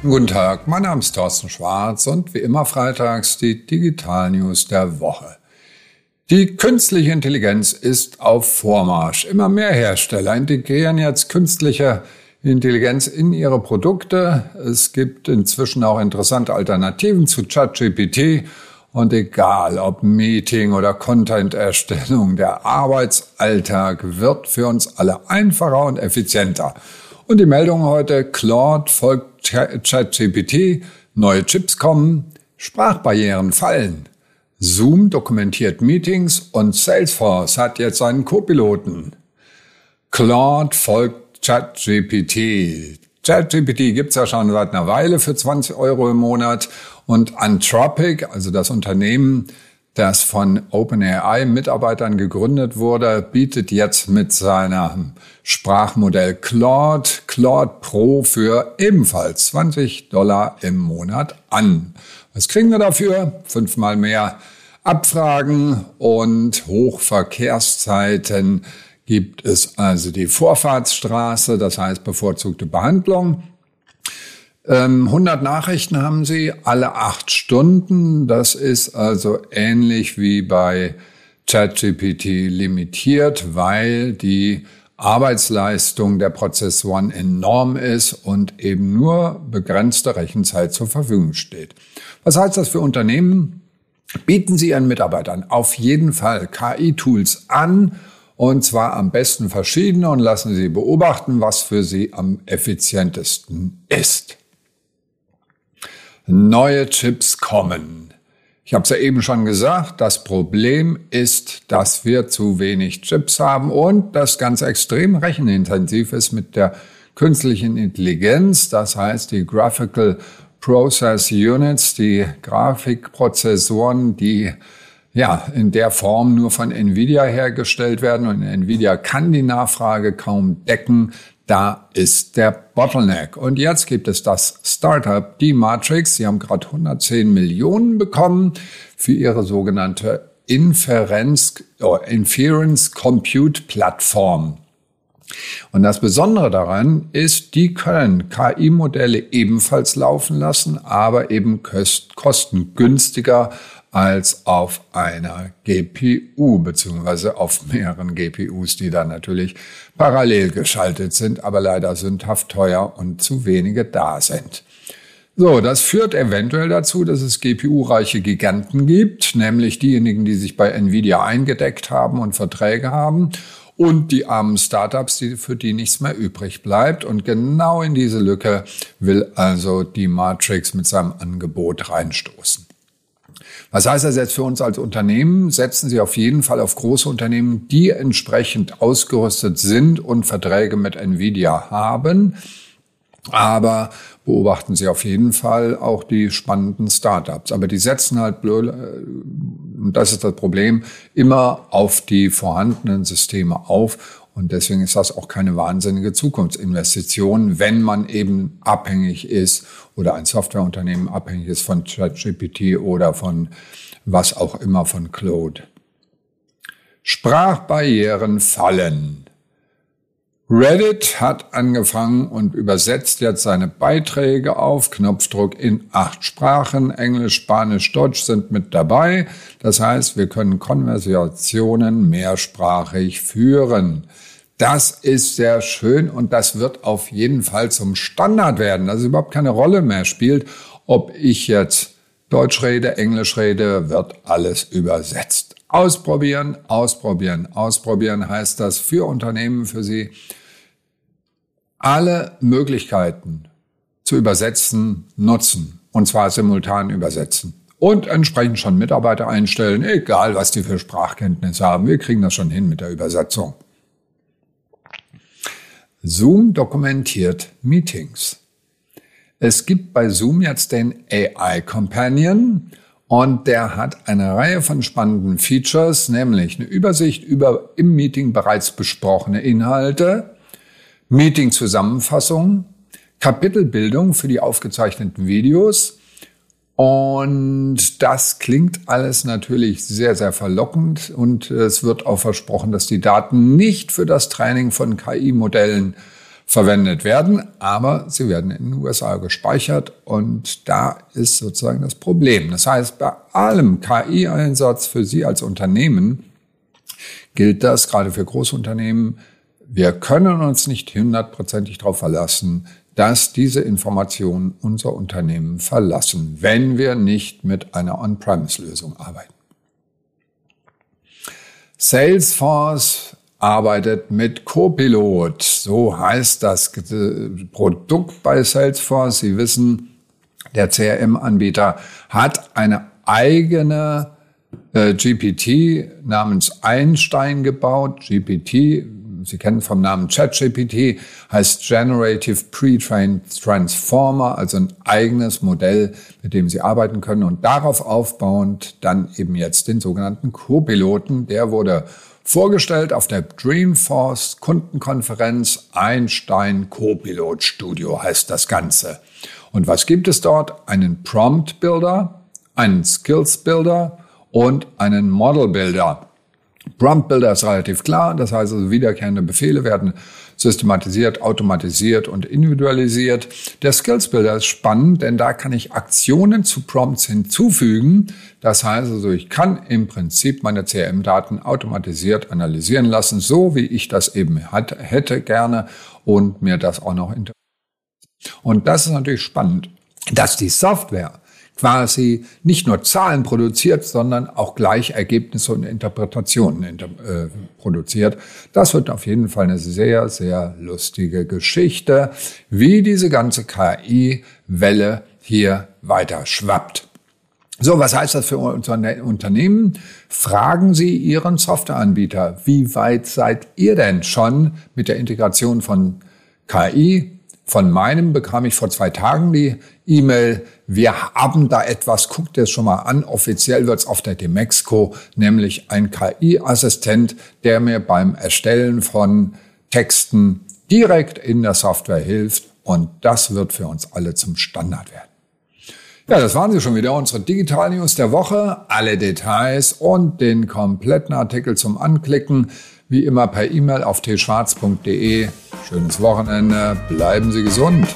Guten Tag, mein Name ist Thorsten Schwarz und wie immer freitags die Digital News der Woche. Die künstliche Intelligenz ist auf Vormarsch. Immer mehr Hersteller integrieren jetzt künstliche Intelligenz in ihre Produkte. Es gibt inzwischen auch interessante Alternativen zu ChatGPT. Und egal ob Meeting oder Content-Erstellung, der Arbeitsalltag wird für uns alle einfacher und effizienter. Und die Meldung heute, Claude folgt ChatGPT, neue Chips kommen, Sprachbarrieren fallen. Zoom dokumentiert Meetings und Salesforce hat jetzt einen Co-Piloten. Claude folgt ChatGPT. ChatGPT gibt's ja schon seit einer Weile für 20 Euro im Monat und Anthropic, also das Unternehmen, das von OpenAI-Mitarbeitern gegründet wurde, bietet jetzt mit seinem Sprachmodell Claude, Claude Pro für ebenfalls 20 Dollar im Monat an. Was kriegen wir dafür? Fünfmal mehr Abfragen und Hochverkehrszeiten gibt es also die Vorfahrtsstraße, das heißt bevorzugte Behandlung. 100 ähm, Nachrichten haben Sie alle acht Stunden. Das ist also ähnlich wie bei ChatGPT limitiert, weil die Arbeitsleistung der Prozessoren enorm ist und eben nur begrenzte Rechenzeit zur Verfügung steht. Was heißt das für Unternehmen? Bieten Sie Ihren Mitarbeitern auf jeden Fall KI-Tools an und zwar am besten verschiedene und lassen Sie beobachten, was für Sie am effizientesten ist neue Chips kommen. Ich habe es ja eben schon gesagt, das Problem ist, dass wir zu wenig Chips haben und das ganz extrem rechenintensiv ist mit der künstlichen Intelligenz. Das heißt, die Graphical Process Units, die Grafikprozessoren, die ja, in der Form nur von Nvidia hergestellt werden und Nvidia kann die Nachfrage kaum decken. Da ist der Bottleneck. Und jetzt gibt es das Startup, die Matrix. Sie haben gerade 110 Millionen bekommen für ihre sogenannte Inference, oh, Inference Compute Plattform. Und das Besondere daran ist, die können KI-Modelle ebenfalls laufen lassen, aber eben kostengünstiger als auf einer GPU beziehungsweise auf mehreren GPUs, die dann natürlich parallel geschaltet sind, aber leider sündhaft teuer und zu wenige da sind. So, das führt eventuell dazu, dass es GPU-reiche Giganten gibt, nämlich diejenigen, die sich bei Nvidia eingedeckt haben und Verträge haben und die armen Startups, die, für die nichts mehr übrig bleibt. Und genau in diese Lücke will also die Matrix mit seinem Angebot reinstoßen. Was heißt das jetzt für uns als Unternehmen? Setzen Sie auf jeden Fall auf große Unternehmen, die entsprechend ausgerüstet sind und Verträge mit Nvidia haben. Aber beobachten Sie auf jeden Fall auch die spannenden Startups. Aber die setzen halt, blöd, und das ist das Problem, immer auf die vorhandenen Systeme auf und deswegen ist das auch keine wahnsinnige Zukunftsinvestition, wenn man eben abhängig ist oder ein Softwareunternehmen abhängig ist von ChatGPT oder von was auch immer von Claude. Sprachbarrieren fallen. Reddit hat angefangen und übersetzt jetzt seine Beiträge auf Knopfdruck in acht Sprachen. Englisch, Spanisch, Deutsch sind mit dabei. Das heißt, wir können Konversationen mehrsprachig führen. Das ist sehr schön und das wird auf jeden Fall zum Standard werden, dass es überhaupt keine Rolle mehr spielt, ob ich jetzt Deutsch rede, Englisch rede, wird alles übersetzt. Ausprobieren, ausprobieren, ausprobieren heißt das für Unternehmen, für Sie, alle Möglichkeiten zu übersetzen, nutzen. Und zwar simultan übersetzen. Und entsprechend schon Mitarbeiter einstellen, egal was die für Sprachkenntnisse haben. Wir kriegen das schon hin mit der Übersetzung. Zoom dokumentiert Meetings. Es gibt bei Zoom jetzt den AI Companion und der hat eine Reihe von spannenden Features, nämlich eine Übersicht über im Meeting bereits besprochene Inhalte, Meeting-Zusammenfassung, Kapitelbildung für die aufgezeichneten Videos, und das klingt alles natürlich sehr, sehr verlockend und es wird auch versprochen, dass die Daten nicht für das Training von KI-Modellen verwendet werden, aber sie werden in den USA gespeichert und da ist sozusagen das Problem. Das heißt, bei allem KI-Einsatz für Sie als Unternehmen gilt das gerade für Großunternehmen. Wir können uns nicht hundertprozentig darauf verlassen, dass diese Informationen unser Unternehmen verlassen, wenn wir nicht mit einer On-Premise-Lösung arbeiten. Salesforce arbeitet mit Copilot. So heißt das Produkt bei Salesforce. Sie wissen, der CRM-Anbieter hat eine eigene äh, GPT namens Einstein gebaut. GPT, Sie kennen vom Namen ChatGPT, heißt Generative Pre-Trained Transformer, also ein eigenes Modell, mit dem Sie arbeiten können und darauf aufbauend dann eben jetzt den sogenannten Co-Piloten. Der wurde Vorgestellt auf der Dreamforce Kundenkonferenz Einstein Copilot Studio heißt das Ganze. Und was gibt es dort? Einen Prompt Builder, einen Skills Builder und einen Model Builder. Prompt Builder ist relativ klar, das heißt also wiederkehrende Befehle werden systematisiert, automatisiert und individualisiert. Der Skills Builder ist spannend, denn da kann ich Aktionen zu Prompts hinzufügen. Das heißt also, ich kann im Prinzip meine CRM-Daten automatisiert analysieren lassen, so wie ich das eben hat, hätte gerne und mir das auch noch interessiert. Und das ist natürlich spannend, dass die Software quasi nicht nur Zahlen produziert, sondern auch gleich Ergebnisse und Interpretationen inter äh, produziert. Das wird auf jeden Fall eine sehr, sehr lustige Geschichte, wie diese ganze KI-Welle hier weiter schwappt. So, was heißt das für unser Unternehmen? Fragen Sie Ihren Softwareanbieter, wie weit seid ihr denn schon mit der Integration von KI von meinem bekam ich vor zwei Tagen die E-Mail, wir haben da etwas, guckt es schon mal an, offiziell wird es auf der Demexco, nämlich ein KI-Assistent, der mir beim Erstellen von Texten direkt in der Software hilft und das wird für uns alle zum Standard werden. Ja, das waren sie schon wieder, unsere Digital News der Woche. Alle Details und den kompletten Artikel zum Anklicken wie immer per E-Mail auf tschwarz.de. Schönes Wochenende, bleiben Sie gesund.